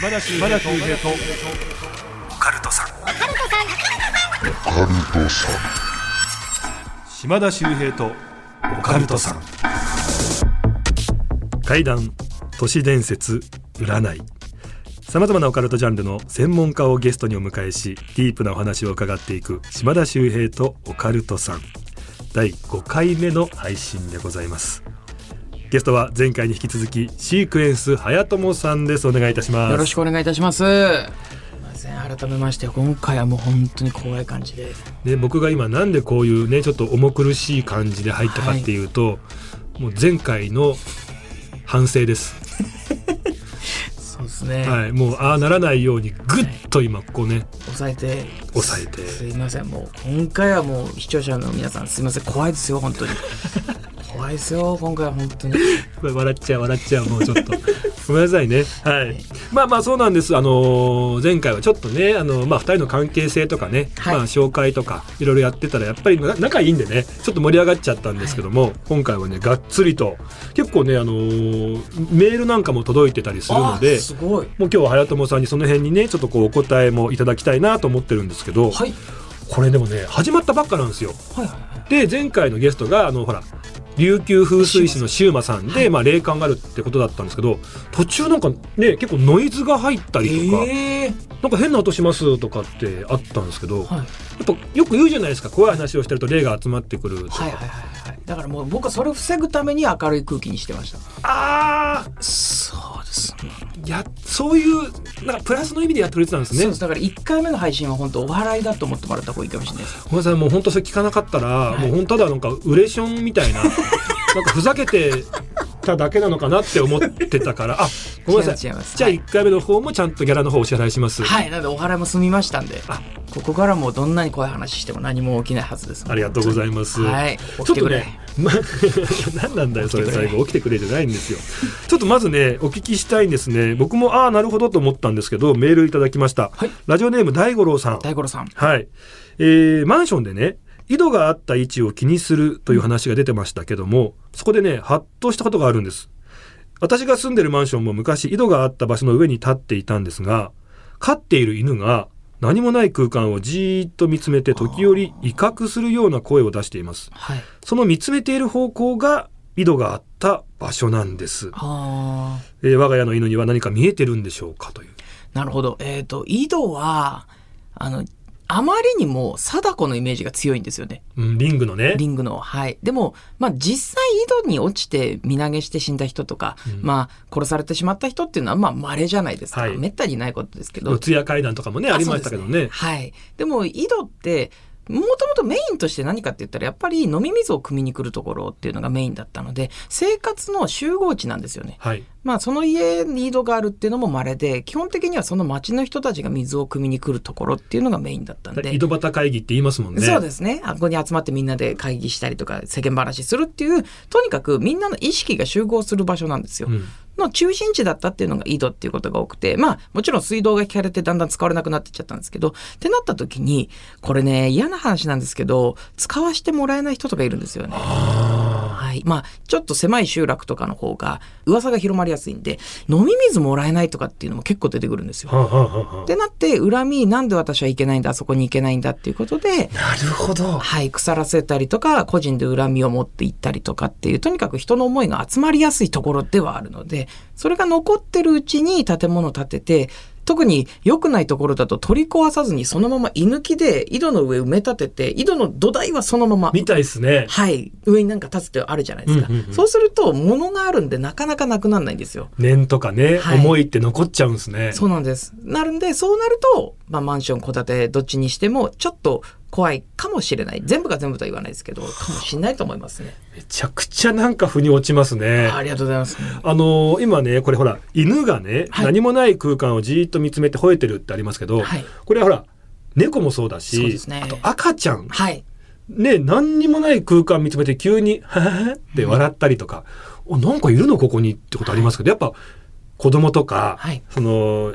島田秀平とオカルトさん。島田秀平とオカルトさん。怪談都市伝説占い。さまざまなオカルトジャンルの専門家をゲストにお迎えしディープなお話を伺っていく島田秀平とオカルトさん。第5回目の配信でございますゲストは前回に引き続きシークエンス早友さんですお願いいたしますよろしくお願いいたします。すいません改めまして今回はもう本当に怖い感じで。で僕が今なんでこういうねちょっと重苦しい感じで入ったかっていうと、もう前回の反省です そうですね。はいもうああならないようにぐっと今ここね抑えて。抑えてすいませんもう今回はもう視聴者の皆さんすいません怖いですよ本当に。怖いですよ今回は本当に。笑っちゃう笑っちゃうもうちょっとごめんなさいねはいまあまあそうなんですあのー前回はちょっとねあのまあ二人の関係性とかね、はいまあ紹介とかいろいろやってたらやっぱりな仲いいんでねちょっと盛り上がっちゃったんですけども、今回はねがっつりと結構ねあのーメールなんかも届いてたりするのであすごい。もう今日は早友さんにその辺にねちょっとこうお答えもいただきたいなと思ってるんですけど、はいこれでもね始まったばっかなんですよ。はいはいはい。で前回のゲストがあのほら琉球風水師のシウマさんで、まあ、霊感があるってことだったんですけど途中なんかね結構ノイズが入ったりとか、ええなんか変な音しますとかってあったんですけど、はいぱよく言うじゃないですか怖い話をしてると霊が集まってくるとか、はいはいはいはい。だからもう僕はそれを防ぐために明るい空気にしてました。あそうですね。やそういうなんかプラスの意味でやってくれてたんですねそうですだから1回目の配信は本当お笑いだと思ってもらった方がいいかもしれないです。ごめんなさいもう本当それ聞かなかったら、いもう本当ただなんかウレションみたいな なんかふざけてただけなのかなって思ってたからあごめんなさいじゃあ1回目の方もちゃんとギャラの方お支払いします、はい、なのでお払いも済みましたんであ、ここからもうどんなに怖い話しても何も起きないはずです。ありがとうございます。はい、ち起きてくれ。ょっとね、ま、何なんだよそれ最後起きてくれじゃないんですよ。ちょっとまずねお聞きしたいんですね。僕もああなるほどと思ったんですけどメールいただきました。はいラジオネーム大五郎さん。大五郎さん。はい、えーマンションでね井戸があった位置を気にするという話が出てましたけどもそこでねハッとしたことがあるんです。私が住んでるマンションも昔井戸があった場所の上に立っていたんですが飼っている犬が何もない空間をじーっと見つめて時折威嚇するような声を出しています。はい。その見つめている方向が井戸があった場所なんです、あ。えー我が家の犬には何か見えてるんでしょうかという。あ、なるほど。えっ、と、井戸は、あの、あまりにも貞子のイメージが強いんですよね。うん、リングのねリングの。はい。でも、まあ実際井戸に落ちて身投げして死んだ人とか、うんまあ殺されてしまった人っていうのはまあ稀じゃないですか。はいめったにないことですけど。通夜階段とかもねありましたけどねそうですはい。でも井戸ってもともとメインとして何かって言ったらやっぱり飲み水を汲みに来るところっていうのがメインだったので生活の集合地なんですよね。はいまあその家に井戸があるっていうのも稀で基本的にはその町の人たちが水を汲みに来るところっていうのがメインだったんで。井戸端会議って言いますもんねそうですね。あここに集まってみんなで会議したりとか世間話するっていうとにかくみんなの意識が集合する場所なんですよ。うんの中心地だったっていうのが井戸っていうことが多くてまあもちろん水道が引かれてだんだん使われなくなってっちゃったんですけどってなった時にこれね嫌な話なんですけど使わせてもらえない人とかいるんですよね。はい、まあちょっと狭い集落とかの方が噂が広まりやすいんで飲み水もらえないとかっていうのも結構出てくるんですよ。はあはあはあ。はってなって恨みなんで私はいけないんだあそこに行けないんだっていうことであなるほど。はい、腐らせたりとか個人で恨みを持っていったりとかっていうとにかく人の思いが集まりやすいところではあるのでそれが残ってるうちに建物を建てて特に良くないところだと取り壊さずにそのまま居抜きで井戸の上埋め立てて井戸の土台はそのままみたいですね。はい。上になんか立つってあるじゃないですか、うんうんうん。そうすると物があるんでなかなかなくならないんですよ。念とかね、はい。思いって残っちゃうんですね。そうなんです。なるんで、そうなると、まあ、マンション、戸建て、どっちにしても、ちょっと怖いかもしれない。全部が全部とは言わないですけど、かもしれないと思いますね。めちゃくちゃなんか腑に落ちますねありがとうございます。あのー今ねこれほら犬がね、はい何もない空間をじーっと見つめて吠えてるってありますけど、はいこれはほら猫もそうだしそうねあと赤ちゃんはい。ね何にもない空間見つめて急に「ははは」って笑ったりとか、おなんかいるのここにってことありますけど、やっぱ子供とか、はいその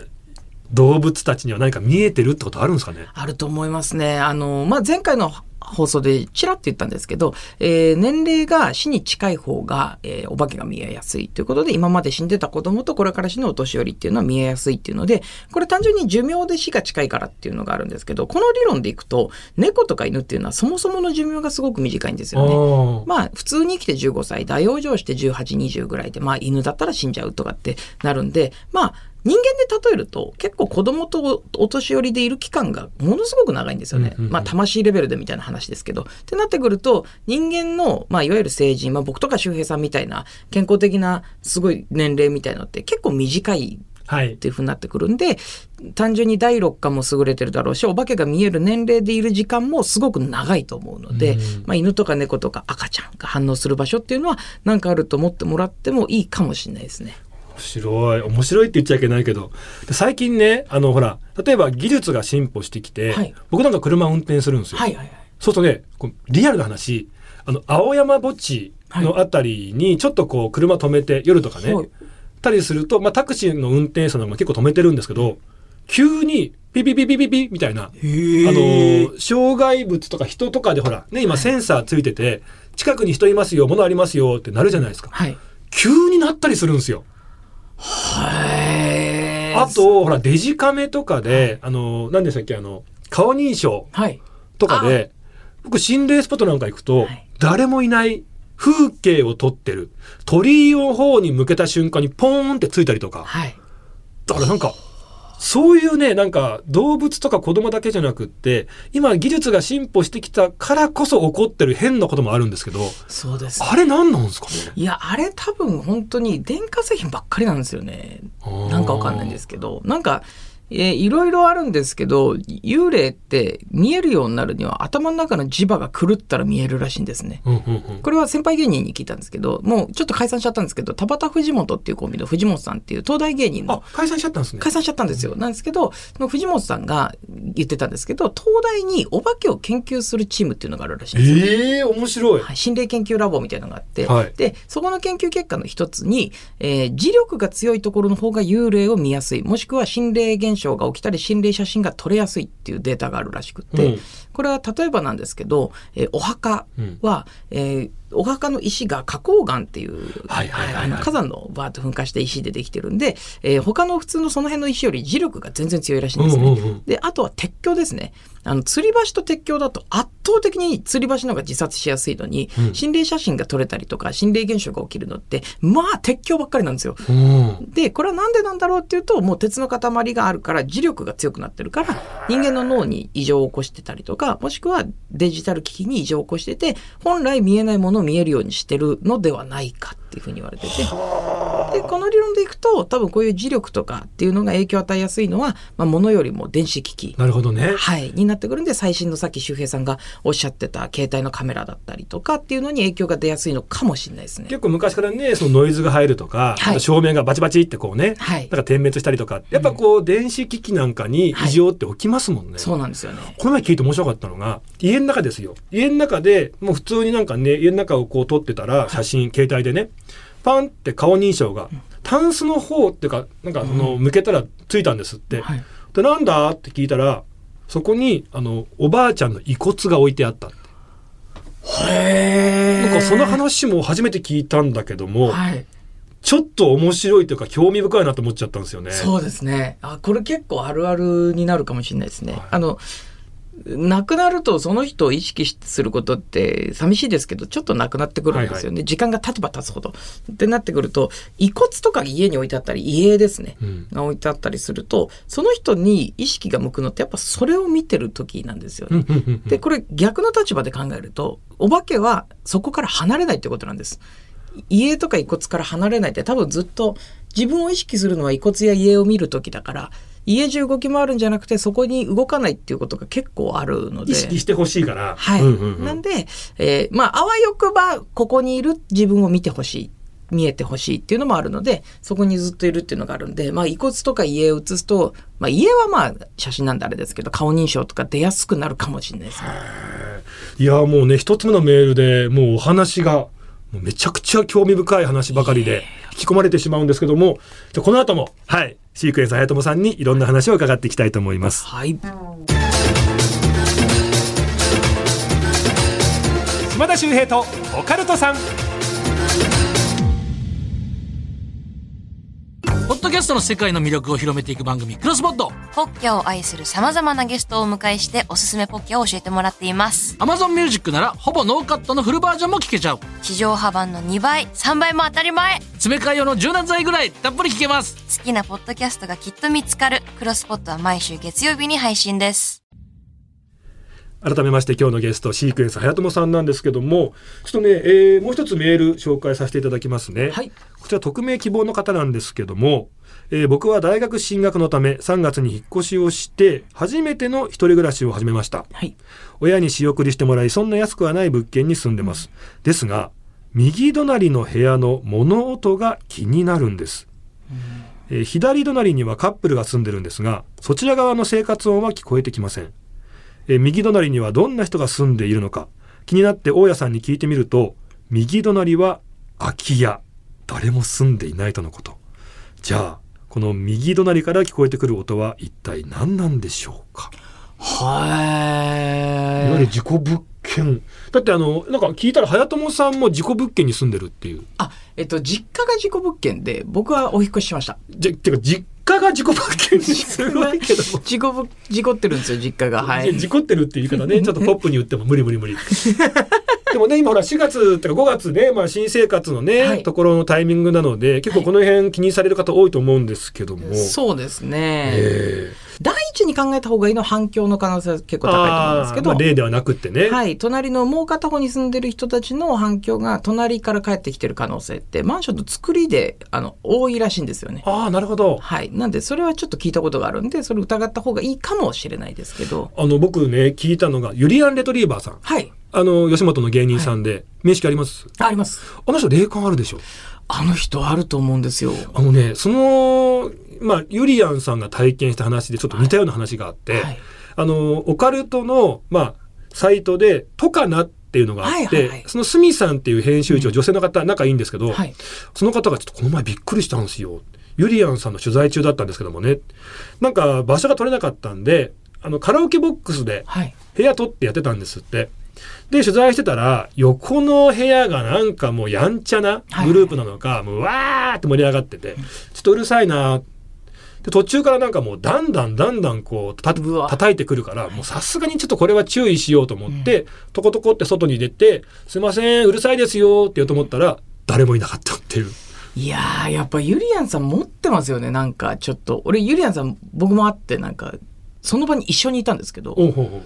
動物たちには何か見えてるってことあるんですかね？あると思いますね。あの、まあ、前回の放送でちらっと言ったんですけど、えー年齢が死に近い方が、えーお化けが見えやすいということで、今まで死んでた子供とこれから死ぬお年寄りっていうのは見えやすいっていうので、これ単純に寿命で死が近いからっていうのがあるんですけど、この理論でいくと、猫とか犬っていうのはそもそもの寿命がすごく短いんですよね。あまあ普通に生きて15歳、大往生して18、20ぐらいで、まあ犬だったら死んじゃうとかってなるんで、まあ人間で例えると結構子供とお年寄りでいる期間がものすごく長いんですよね。まあ魂レベルでみたいな話ですけど。ってなってくると人間の、まあいわゆる成人、まあ僕とか周平さんみたいな健康的なすごい年齢みたいのって結構短いはいっていう風になってくるんで単純に第六感も優れてるだろうしお化けが見える年齢でいる時間もすごく長いと思うので、うんまあ、犬とか猫とか赤ちゃんが反応する場所っていうのは何かあると思ってもらってもいいかもしれないですね。面白い。面白いって言っちゃいけないけど。で最近ねあのほら例えば技術が進歩してきて、はい。僕なんか車運転するんですよ、はいはいはい。そうするとねこうリアルな話。あの青山墓地のあたりにちょっとこう車止めて夜とかね、はい。たりすると、まあ、タクシーの運転手さんも結構止めてるんですけど急にピピピピピピみたいな。あの障害物とか人とかでほらね今センサーついてて近くに人いますよ物ありますよってなるじゃないですか。はい。急になったりするんですよ。はい。あ、とほらデジカメとかで、あの何でしたっけあの顔認証はい。とかで僕心霊スポットなんか行くと、はい誰もいない風景を撮ってる鳥居の方に向けた瞬間にポーンってついたりとかはい。だからなんかそういうねなんか動物とか子供だけじゃなくって今技術が進歩してきたからこそ起こってる変なこともあるんですけどそうです。あれ何なんですかね？いや、あれ多分本当に電化製品ばっかりなんですよね。なんかわかんないんですけど、なんか、えーいろいろあるんですけど、幽霊って見えるようになるには頭の中の磁場が狂ったら見えるらしいんですね。うんうんうんこれは先輩芸人に聞いたんですけど、もうちょっと解散しちゃったんですけど、田畑藤本っていうコンビの藤本さんっていう東大芸人あの解散しちゃったんですね解散しちゃったんですよ。なんですけど、藤本さんが言ってたんですけど、東大にお化けを研究するチームっていうのがあるらしいんですよ。ええ面白い、はい、心霊研究ラボみたいなのがあって、はいでそこの研究結果の一つに、えー磁力が強いところの方が幽霊を見やすいもしくは心霊現象が起きたり心霊写真が撮れやすいっていうデータがあるらしくって、うん。これは例えばなんですけど、えーお墓うん。は、えーお墓の石が花崗岩っていう、はいはいはいはい。あの火山のバーッと噴火した石でできてるんで、えー他の普通のその辺の石より磁力が全然強いらしいんですね。うんうんうん。であとは鉄橋ですね。あの吊り橋と鉄橋だと圧倒的に吊り橋の方が自殺しやすいのに、うん。心霊写真が撮れたりとか心霊現象が起きるのってまあ鉄橋ばっかりなんですよ。うん。でこれはなんでなんだろうっていうともう鉄の塊があるから磁力が強くなってるから人間の脳に異常を起こしてたりとかもしくはデジタル機器に異常を起こしてて本来見えないものを見えるようにしてるのではないかっていうふうに言われてて。でこの理論でいくと多分こういう磁力とかっていうのが影響を与えやすいのは、まあ、物よりも電子機器なるほどね。はい、になってくるんで最新のさっき周平さんがおっしゃってた携帯のカメラだったりとかっていうのに影響が出やすいのかもしれないですね。結構昔からねそのノイズが入るとか、はい。照明がバチバチってこうね、はい。なんか点滅したりとか。やっぱこう電子機器なんかに異常って起きますもんね、そうなんですよね。この前聞いて面白かったのが家の中ですよ。家の中でもう普通になんかね家の中をこう撮ってたら写真携帯でねパンって顔認証がタンスの方っていうかなんかその向けたらついたんですって、はい。でなんだって聞いたらそこにあのおばあちゃんの遺骨が置いてあったへなんかその話も初めて聞いたんだけども、はい、ちょっと面白いというか興味深いなと思っちゃったんですよね。そうですね。あ、これ結構あるあるになるかもしれないですね。はい。あの、亡くなるとその人を意識することって寂しいですけどちょっとなくなってくるんですよね、時間が経てば経つほど。ってなってくると遺骨とか家に置いてあったり遺影ですね、うんが置いてあったりするとその人に意識が向くのってやっぱそれを見てる時なんですよね。でこれ逆の立場で考えるとお化けはそこから離れないってことなんです。家とか遺骨から離れないって多分ずっと自分を意識するのは遺骨や家を見る時だから家中動き回るんじゃなくてそこに動かないっていうことが結構あるので。意識してほしいから。はい、うんうんうんなんで、えーまああわよくばここにいる自分を見てほしい見えてほしいっていうのもあるのでそこにずっといるっていうのがあるんで、まあ、遺骨とか家を写すと、まあ、家はまあ写真なんであれですけど顔認証とか出やすくなるかもしれないですね。いやもうね一つ目のメールでもうお話がもうめちゃくちゃ興味深い話ばかりで引き込まれてしまうんですけどもじゃあこの後もはいシークエンス早友さんにいろんな話を伺っていきたいと思います。はい。島田秀平とオカルトさんポッドキャストの世界の魅力を広めていく番組、クロスポッド。ポッキャを愛する様々なゲストをお迎えしておすすめポッキャを教えてもらっています。Amazon Music なら、ほぼノーカットのフルバージョンも聞けちゃう。地上波版の2倍、3倍も当たり前詰め替え用の柔軟剤ぐらい、たっぷり聞けます。好きなポッドキャストがきっと見つかる。クロスポットは毎週月曜日に配信です。改めまして今日のゲストシークエンス早友さんなんですけどもちょっとね、えーもう一つメール紹介させていただきますね、はい。こちら匿名希望の方なんですけども、えー僕は大学進学のため3月に引っ越しをして初めての一人暮らしを始めました。はい。親に仕送りしてもらいそんな安くはない物件に住んでます。ですが右隣の部屋の物音が気になるんです、えー左隣にはカップルが住んでるんですがそちら側の生活音は聞こえてきません、え右隣にはどんな人が住んでいるのか気になって大家さんに聞いてみると右隣は空き家。誰も住んでいないとのこと。じゃあこの右隣から聞こえてくる音は一体何なんでしょうか？いわゆるはい。事故物件だってあのなんか聞いたら早友さんも事故物件に住んでるっていうあ、えっと、実家が事故物件で、僕はお引っ越ししました。じゃてか実家が事故物件にすごいけども事故ぶ、事故ってるんですよ、実家が。はい事故ってるっていう言い方ね ちょっとポップに言っても無理無理無理 でもね今ほら4月ってか5月ね、まあ、新生活のね、はいところのタイミングなので結構この辺気にされる方多いと思うんですけども、そうですね。ええ第一に考えた方がいいのは反響の可能性は結構高いと思うんですけど。まあ、例ではなくってね、はい。隣のもう片方に住んでる人たちの反響が隣から帰ってきてる可能性って、マンションの作りで、あの、多いらしいんですよね。ああなるほどはい。なんで、それはちょっと聞いたことがあるんで、それ疑った方がいいかもしれないですけど。あの僕ね聞いたのがユリアン・レトリーバーさんはい。あの吉本の芸人さんで、面識あります？あります。あの人霊感あるでしょ？あの人あると思うんですよ。あのねそのまあユリアンさんが体験した話でちょっと似たような話があって、はい。あのオカルトのまあサイトで「トカナ」っていうのがあって、はいはいはいそのスミさんっていう編集長、女性の方仲いいんですけど、はい。その方がちょっとこの前びっくりしたんですよ。ユリアンさんの取材中だったんですけどもねなんか場所が取れなかったんであのカラオケボックスではい。部屋取ってやってたんですって。で、取材してたら、横の部屋がなんかもうやんちゃなグループなのか、もうわーって盛り上がってて、ちょっとうるさいなで、途中からなんかもうだんだんだんだんこうた叩いてくるから、もうさすがにちょっとこれは注意しようと思って、トコトコって外に出て、すいません、うるさいですよって言おうと思ったら、誰もいなかったっていう。いやー、やっぱユリアンさん持ってますよね。なんかちょっと。俺、ユリアンさん、僕も会って、なんか、その場に一緒にいたんですけど、おうほうほう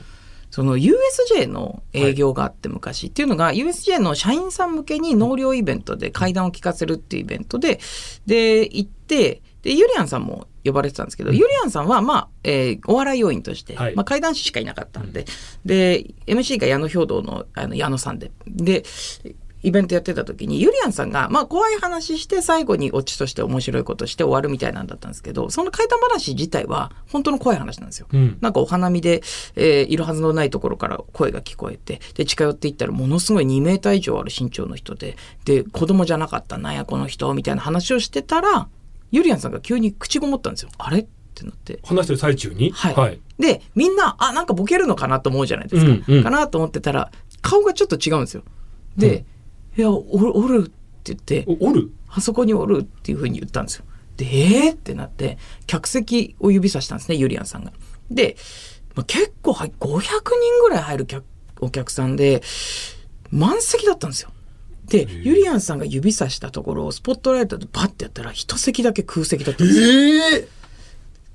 その USJ の営業があって昔、っていうのが USJ の社員さん向けに納涼イベントで階段を聞かせるっていうイベントで、で、行って、で、ユリアンさんも呼ばれてたんですけど、ユリアンさんは、まあ、えーお笑い要員として、はい。まあ、怪談師しかいなかったんで、で、MC が矢野兵道の、あの、矢野さんで、で、イベントやってた時に、ユリアンさんが、まあ、怖い話して、最後にオチとして面白いことして終わるみたいなんだったんですけど、その怪談話自体は、本当の怖い話なんですよ。うん。なんかお花見で、えーいるはずのないところから声が聞こえて、で、近寄っていったらものすごい2メーター以上ある身長の人で、で、子供じゃなかった、なんやこの人、みたいな話をしてたら、ユリアンさんが急に口ごもったんですよ。あれ？ってなって。話してる最中に？はいはい。で、みんな、あ、なんかボケるのかなと思うじゃないですか。うんうんかなと思ってたら、顔がちょっと違うんですよ。で、いや、おる、おるって言って、おおる？あそこにおるっていうふうに言ったんですよ。で、えーってなって、客席を指さしたんですね、ユリアンさんが。で、まあ、結構はい500人ぐらい入る客お客さんで、満席だったんですよ。で、ユリアンさんが指さしたところをスポットライトでバッてやったら、一席だけ空席だったんですよ。ええ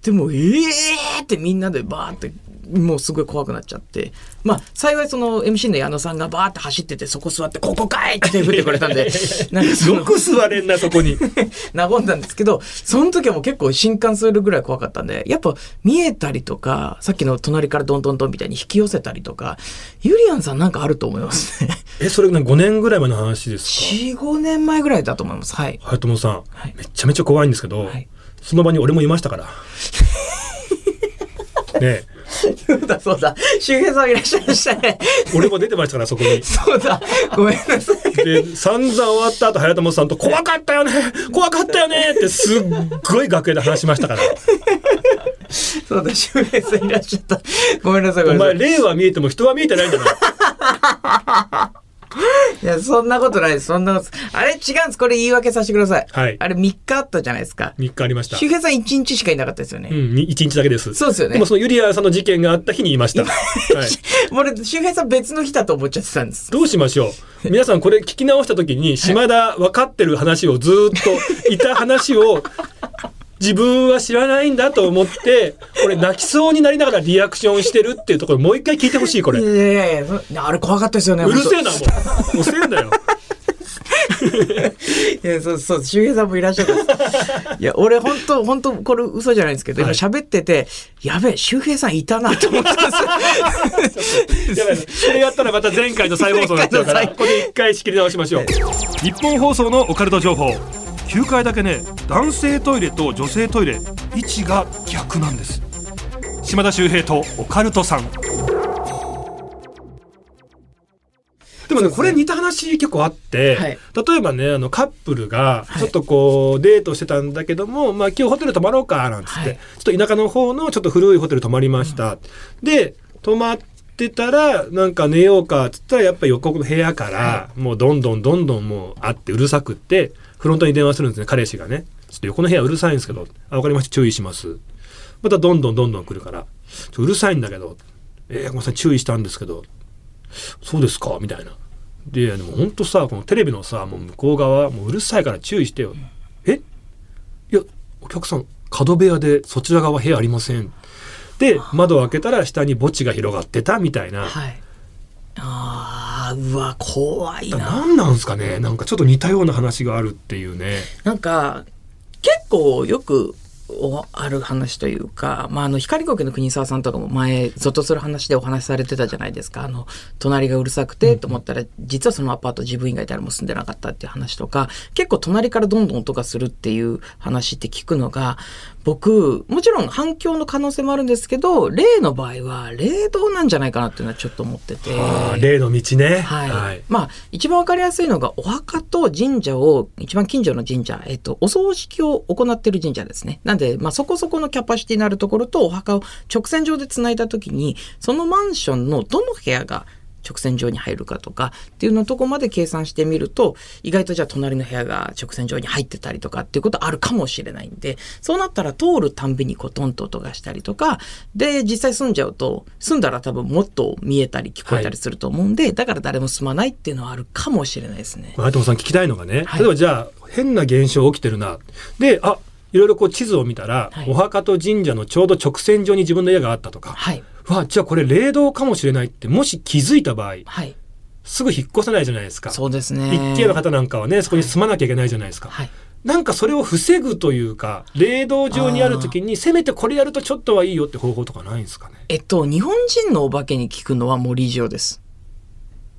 でも、えーってみんなでバーって、もうすごい怖くなっちゃって。まあ、幸いその MC の矢野さんがバーって走ってて、そこ座って、ここかいって手振ってくれたんで、なんかよく座れんな、そこに。和んだんですけど、その時はもう結構震撼するぐらい怖かったんで、やっぱ見えたりとか、さっきの隣からドンドンドンみたいに引き寄せたりとか、ユリアンさんなんかあると思いますね。え、それが5年ぐらい前の話ですか？4、5年前ぐらいだと思います。はい。早友さん、はいめちゃめちゃ怖いんですけど、はいその場に俺もいましたから。ねえそうだそうだ。周平さんいらっしゃいましたね。俺も出てましたから、そこに。そうだ。ごめんなさい。で、散々終わった後、早友さんと、怖かったよね怖かったよねってすっごい楽屋で話しましたから。そうだ、周平さんいらっしゃった。ごめんなさい、ごお前。霊は見えても人は見えてないんだな。いや、そんなことないです。そんなこと。あれ違うんです。これ言い訳させてください。はいあれ3日あったじゃないですか。3日ありました。周平さん1日しかいなかったですよね。うん、に1日だけです。そうですよねでもそのユリアさんの事件があった日にいました。はい。俺、周平さん別の日だと思っちゃってたんです。どうしましょう皆さんこれ聞き直した時に島田分かってる話をずーっといた話を自分は知らないんだと思ってこれ泣きそうになりながらリアクションしてるっていうところもう一回聞いてほしいこれ。いうやいやいやそあれ怖かったですよね。るせえ本なもう。もうせえんだよ。当 いや、そうそう、周平さんもいらっしゃる。いや、俺本当本当これ嘘じゃないんですけど、今はい喋ってて、やべえ、周平さんいたなと思ってます。やばいそれやったらまた前回の再放送になっちゃうからここで一回仕切り直しましょう。日本放送のオカルト情報9回だけね男性トイレと女性トイレ位置が逆なんです。島田秀平とオカルトさん。でもねこれ似た話結構あって、はい。例えばねあのカップルがちょっとこうデートしてたんだけども、まあ今日ホテル泊まろうかなんつって、はい。ちょっと田舎の方のちょっと古いホテル泊まりました、で泊まってたらなんか寝ようかっつったらやっぱり横の部屋からもうどんどんどんどんもうあってうるさくってフロントに電話するんですね彼氏がねちょっと横の部屋うるさいんですけどあ分かりました注意しますまたどんどんどんどん来るからちょうるさいんだけどえー、ごめんなさい注意したんですけどそうですか？みたいな。で、でも本当さ、このテレビのさ、もう向こう側、もううるさいから注意してよ。え？いや、お客さん、角部屋でそちら側部屋ありません。で、窓を開けたら下に墓地が広がってたみたいな。はい。ああ、うわ、怖いな。何なんすかねなんかちょっと似たような話があるっていうね。なんか、結構よくおある話というか、まあ、あの、光国の国沢さんとかも前、ゾッとする話でお話しされてたじゃないですか。あの、隣がうるさくてと思ったら、実はそのアパート自分以外誰も住んでなかったっていう話とか、結構隣からどんどん音がするっていう話って聞くのが、僕、もちろん反響の可能性もあるんですけど、例の場合は、霊道なんじゃないかなっていうのはちょっと思ってて。例の道ね。はい。まあ、一番わかりやすいのが、お墓と神社を、一番近所の神社、えっと、お葬式を行っている神社ですね。なんで、まあ、そこそこのキャパシティになるところと、お墓を直線上で繋いだときに、そのマンションのどの部屋が、直線上に入るかとかっていうのとこまで計算してみると意外とじゃあ隣の部屋が直線上に入ってたりとかっていうことあるかもしれないんでそうなったら通るたんびにこうトンと音がしたりとかで実際住んじゃうと住んだら多分もっと見えたり聞こえたりすると思うんで、だから誰も住まないっていうのはあるかもしれないですね。有友さん聞きたいのがね、はい例えばじゃあ変な現象起きてるなであいろいろこう地図を見たら、はい。お墓と神社のちょうど直線上に自分の家があったとか、はい。わじゃあこれ霊道かもしれないってもし気づいた場合はい。すぐ引っ越せないじゃないですか。そうですね。一軒家の方なんかはねそこに住まなきゃいけないじゃないですか。はい。なんかそれを防ぐというか霊道上にある時にせめてこれやるとちょっとはいいよって方法とかないんですかね。えっと日本人のお化けに聞くのは森塩です。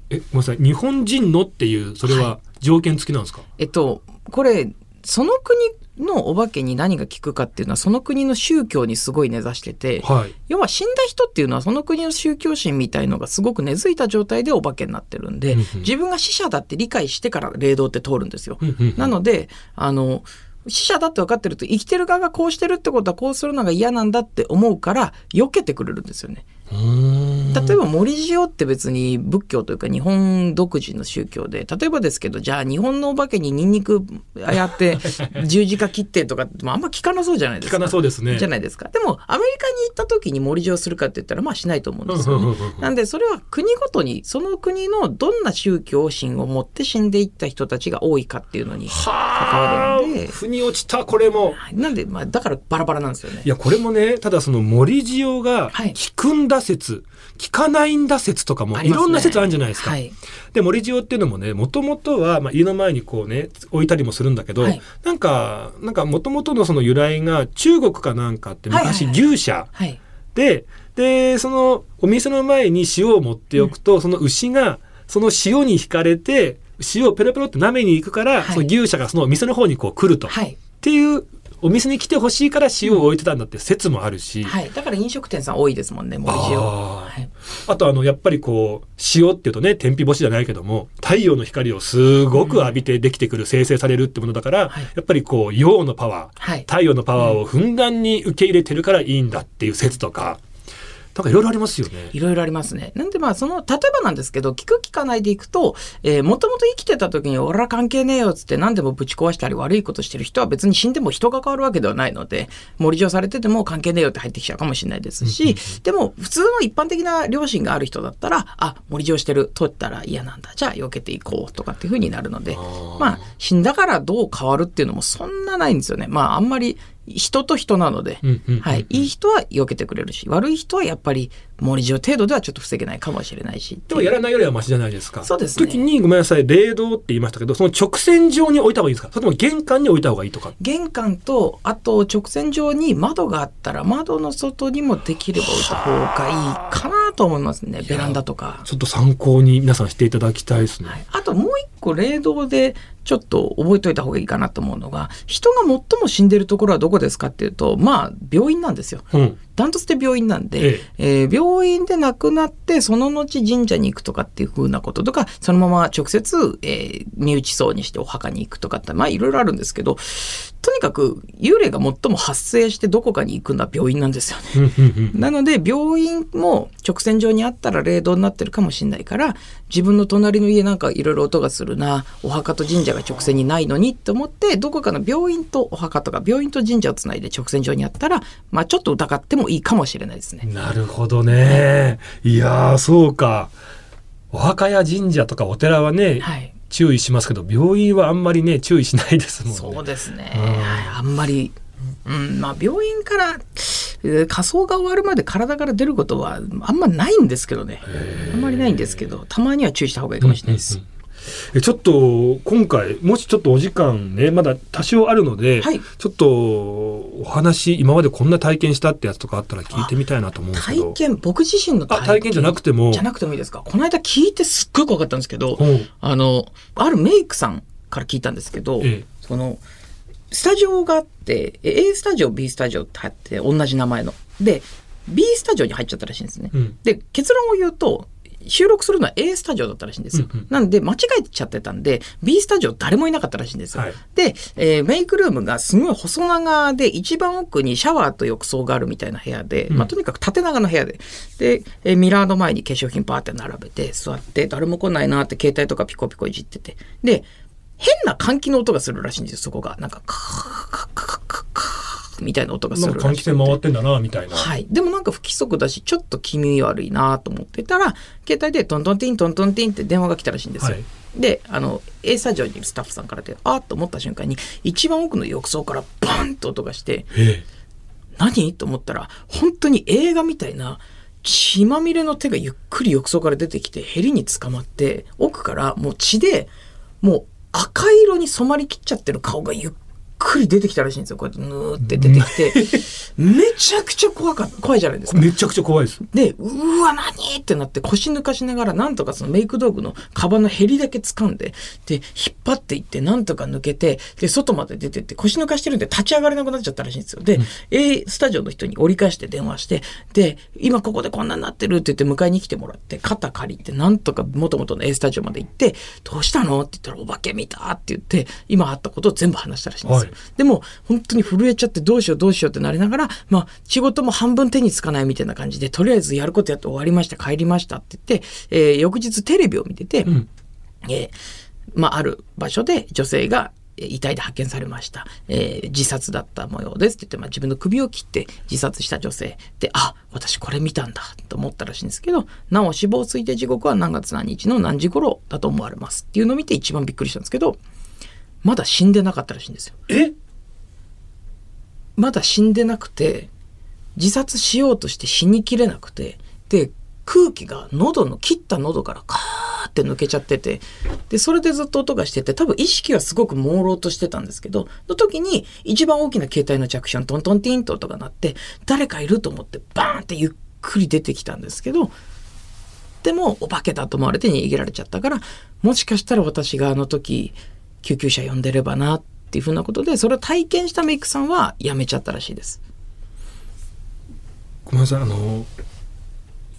えごめんなさい。日本人のっていうそれは条件付きなんですか、えっと、これ、その国のお化けに何が効くかっていうのは、その国の宗教にすごい根ざしてて、はい要は死んだ人っていうのはその国の宗教心みたいのがすごく根付いた状態でお化けになってるんでうんうん、自分が死者だって理解してから霊道って通るんですよ。うんうんうんなので、あの、死者だって分かってると生きてる側がこうしてるってことはこうするのが嫌なんだって思うから避けてくれるんですよね。例えば森塩って別に仏教というか日本独自の宗教で例えばですけどじゃあ日本のお化けにニンニクやって 十字架切ってとかってまああんま聞かなそうじゃないですか。聞かなそうですねじゃないですか。でもアメリカに行った時に森塩するかって言ったらまあしないと思うんですよね。なんでそれは国ごとにその国のどんな宗教心を持って死んでいった人たちが多いかっていうのに関わはるんであ腑に落ちたこれもなんでまあだからバラバラなんですよねい。やこれもねただその森塩がはい効くんだ説、効かないんだ説とかもいろんな説あるんじゃないですか。はい。で森塩っていうのもねもともとは、まあ、家の前にこうね置いたりもするんだけど、はいなんかなんかもともとのその由来が中国かなんかって昔牛舎はい。ででそのお店の前に塩を持っておくと、その牛がその塩に惹かれて塩をペロペロって舐めに行くから、はいその牛舎がそのお店の方にこう来ると、はい。っていうお店に来てほしいから塩を置いてたんだって説もあるし、はい。だから飲食店さん多いですもんね、森塩。はい。あとあのやっぱりこう塩っていうとね天日干しじゃないけども太陽の光をすごく浴びてできてくる、生成されるってものだから、はいやっぱりこう陽のパワーはい。太陽のパワーをふんだんに受け入れてるからいいんだっていう説とかなんかいろいろありますよね。いろいろありますね。なんでまあその、例えばなんですけど、聞く聞かないでいくと、えー、もともと生きてた時に俺は関係ねえよっつって何でもぶち壊したり悪いことしてる人は別に死んでも人が変わるわけではないので、森上されてても関係ねえよって入ってきちゃうかもしれないですし、でも普通の一般的な両親がある人だったら、あ、森上してる、取ったら嫌なんだ。じゃあ避けていこうとかっていう風になるので、まあ死んだからどう変わるっていうのもそんなないんですよね。まああんまり人と人なので、はい。いい人は避けてくれるし、悪い人はやっぱり森上程度ではちょっと防げないかもしれないし。でもやらないよりはマシじゃないですか。そうですね時にごめんなさい、冷凍って言いましたけど、その直線上に置いた方がいいですか？それとも玄関に置いた方がいいとか。玄関と、あと直線上に窓があったら、窓の外にもできれば置いた方がいいかなと思いますね。ベランダとか。ちょっと参考に皆さんしていただきたいですね。あともう一個霊道でちょっと覚えておいた方がいいかなと思うのが、人が最も死んでるところはどこですかっていうと、まあ病院なんですよ。うん。ダントツで病院なんで、えー病院で亡くなって、その後神社に行くとかっていう風なこととか、そのまま直接、えー身内葬にしてお墓に行くとかって、まあいろいろあるんですけど、とにかく幽霊が最も発生してどこかに行くのは病院なんですよね。なので病院も直線上にあったら霊道になってるかもしれないから自分の隣の家なんかいろいろ音がするなお墓と神社が直線にないのにと思ってどこかの病院とお墓とか病院と神社をつないで直線上にあったらまあちょっと疑ってもいいかもしれないですね。なるほどね。いやー、そうか。お墓や神社とかお寺はね、はい注意しますけど、病院はあんまりね、注意しないですもんね。そうですね、あんまり、うんまあ、病院からえー火葬が終わるまで体から出ることはあんまないんですけどねあんまりないんですけどたまには注意した方がいいかもしれないです。えちょっと今回もしちょっとお時間ねまだ多少あるので、はい。ちょっとお話今までこんな体験したってやつとかあったら聞いてみたいなと思うんですけど。体験僕自身のあ体験じゃなくても。じゃなくてもいいですか？この間聞いてすっごい怖かったんですけど、う。んあのあるメイクさんから聞いたんですけど、ええ。そのスタジオがあってえ A スタジオ B スタジオってあって同じ名前の。で B スタジオに入っちゃったらしいんですね、うん。で結論を言うと収録するのは A スタジオだったらしいんですよ。うんうん。なんで間違えちゃってたんで B スタジオ誰もいなかったらしいんですよ。はい。で、えーメイクルームがすごい細長で一番奥にシャワーと浴槽があるみたいな部屋で、まあ、とにかく縦長の部屋で。で、えーミラーの前に化粧品パーって並べて座って誰も来ないなって携帯とかピコピコいじってて。で変な換気の音がするらしいんですよそこが。なんかカーカーカーカーカーみたいな音がするらしくて。気扇回ってんだなみたいな、はい。でもなんか不規則だし、ちょっと気味悪いなと思ってたら、携帯でトントンティントントンティンって電話が来たらしいんですよ。はい。で、あの、A スタジオにいるスタッフさんからで、あーっと思った瞬間に、一番奥の浴槽からバンと音がして、え。何？と思ったら、本当に映画みたいな、血まみれの手がゆっくり浴槽から出てきて、ヘリに捕まって、奥からもう血で、もう赤色に染まりきっちゃってる顔がゆっくり出てきたらしいんですよ。こうやってぬーって出てきて、めちゃくちゃ怖かった、怖いじゃないですか。えめちゃくちゃ怖いですで、うわ、何ってなって腰抜かしながら、なんとかそのメイク道具のカバンのヘリだけ掴んで、で、引っ張っていって、なんとか抜けて、で、外まで出てって、腰抜かしてるんで立ち上がれなくなっちゃったらしいんですよ。で、A スタジオの人に折り返して電話して、で、今ここでこんなになってるって言って迎えに来てもらって、肩借りて、なんとか元々の A スタジオまで行って、どうしたのって言ったら、お化け見たって言って、今あったことを全部話したらしいんですよ。はいでも、本当に震えちゃってどうしようどうしようってなりながら、まあ、仕事も半分手につかないみたいな感じで、とりあえずやることやって終わりました、帰りましたって言って、えー翌日テレビを見てて、んえーまあ、ある場所で女性が、えー遺体で発見されました。えー自殺だった模様ですって言って、まあ、自分の首を切って自殺した女性。で、あ、私これ見たんだと思ったらしいんですけど、なお死亡推定時刻は何月何日の何時頃だと思われますっていうのを見て一番びっくりしたんですけど、まだ死んでなかったらしいんですよ。え？まだ死んでなくて自殺しようとして死にきれなくてで空気が喉の切った喉からカーって抜けちゃっててでそれでずっと音がしてて多分意識はすごく朦朧としてたんですけどの時に一番大きな携帯の着信トントンティーンと音が鳴って誰かいると思ってバーンってゆっくり出てきたんですけどでもお化けだと思われて逃げられちゃったからもしかしたら私があの時救急車呼んでればなっていうふうなことでそれを体験したメイクさんは辞めちゃったらしいです。ごめんなさいあの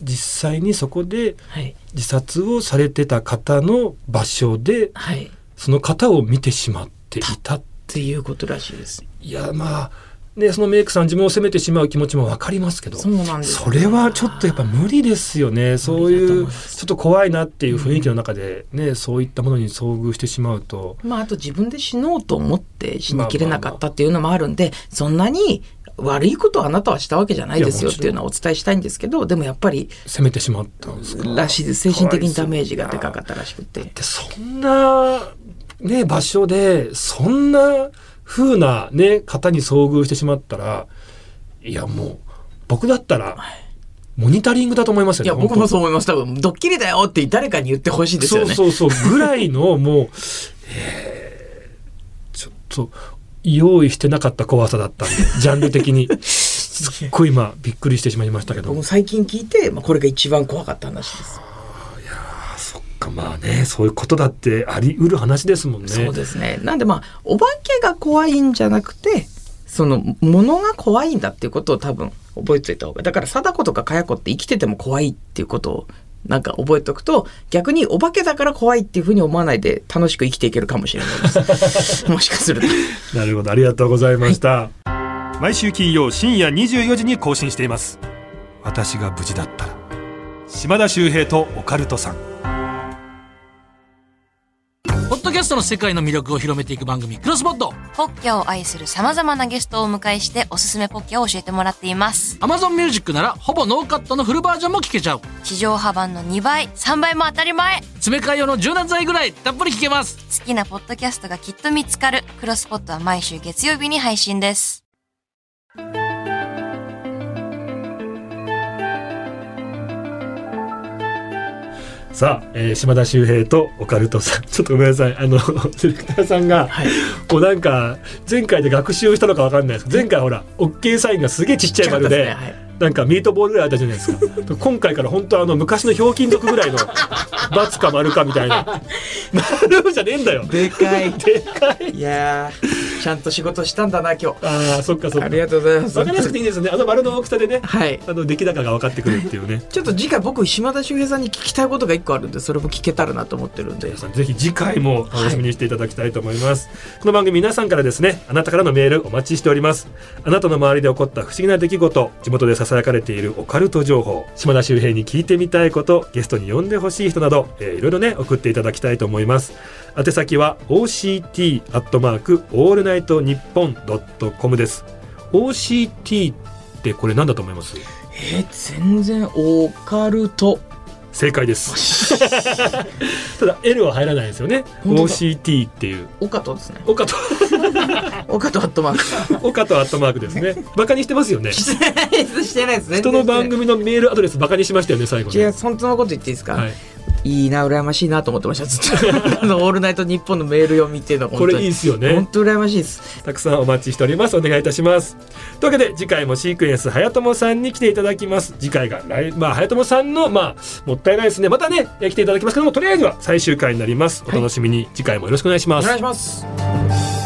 実際にそこではい、自殺をされてた方の場所ではい、っその方を見てしまっていたていうことらしいです。いやまあね、そのメイクさん自分を責めてしまう気持ちも分かりますけどそうなんですよそれはちょっとやっぱ無理ですよね。そういうちょっと怖いなっていう雰囲気の中で、ねそういったものに遭遇してしまうと。まあ、あと自分で死のうと思って死にきれなかったっていうのもあるんで、そんなに悪いことをあなたはしたわけじゃないですよっていうのはお伝えしたいんですけど、でもやっぱり責めてしまったんですか？らしいです。精神的にダメージがでかかったらしくて。でそんな、ね、場所でそんな風な、ね、方に遭遇してしまったらいやもう僕だったらモニタリングだと思いますよね。いや、僕もそう思います。多分、ドッキリだよって誰かに言ってほしいですよね。そうそうそうぐらいのもう、えーちょっと用意してなかった怖さだったんで ジャンル的にすっごい今びっくりしてしまいましたけど僕も最近聞いて、まあ、これが一番怖かった話です。かまあねそういうことだってあり得る話ですもんね。そうですね。なんでまあ、お化けが怖いんじゃなくて、その、ものが怖いんだっていうことを多分覚えておいた方が。だから、貞子とかかや子って生きてても怖いっていうことを、なんか覚えておくと、逆にお化けだから怖いっていうふうに思わないで楽しく生きていけるかもしれないです。もしかすると。なるほどありがとうございました、毎週金曜深夜24時に更新しています私が無事だったら島田秀平とオカルトさんポッドキャストの世界の魅力を広めていく番組、クロスポッド。ポッキャを愛する様々なゲストをお迎えしておすすめポッキャを教えてもらっています。Amazon Music なら、ほぼノーカットのフルバージョンも聞けちゃう。地上波版の2倍、3倍も当たり前詰め替え用の柔軟剤ぐらい、たっぷり聞けます。好きなポッドキャストがきっと見つかる。クロスポットは毎週月曜日に配信です。さあ、えー島田秀平とオカルトさん。ちょっとごめんなさい。あの ディレクターさんが、はい。こうなんか前回で学習したのかわかんないですけど前回ほら OK サインがすげえちっちゃい丸でなんかミートボールぐらいあったじゃないですか。今回から本当あの昔のひょうきん族ぐらいの×か丸かみたいな。丸じゃねえんだよ。でかい。でかい。いやー、ちゃんと仕事したんだな、今日。あーそっかそっか。ありがとうございます。わかりやすくていいですね。あの丸の大きさでねはい。あの出来高が分かってくるっていうね。ちょっと次回僕、島田秀平さんに聞きたいことが一個あるんで、それも聞けたらなと思ってるんで。ぜひ次回も楽しみにしていただきたいと思います、この番組皆さんからですねあなたからのメールお待ちしております。あなたの周りで起こった不思議な出来事地元でささやかれているオカルト情報島田周平に聞いてみたいことゲストに呼んでほしい人など、えーいろいろね送っていただきたいと思います宛先は OCT アットマークオールナイトニッポンドットコムです OCT ってこれ何だと思います？えー全然オカルト。正解です。ただ L は入らないですよね。本当だ。OCT っていう。オカトですね。オカと。オカトアットマーク。オカとアットマークですね。バカにしてますよね。してないです、してないです。ね。人の番組のメールアドレスバカにしましたよね最後違う、ね本当のこと言っていいですか、はいい、いな、羨ましいなと思ってました、ずっと。あの、オールナイトニッポンのメール読みっていうのはこ。れいいですよ本ね当羨ましいです。たくさんお待ちしております。お願いいたします。というわけで次回もシークエンス早友さんに来ていただきます。次回が来まあ早友さんのまあもったいないですね。またねえ来ていただきますけどもとりあえずは最終回になります。お楽しみに、次回もよろしくお願いします。お願いします。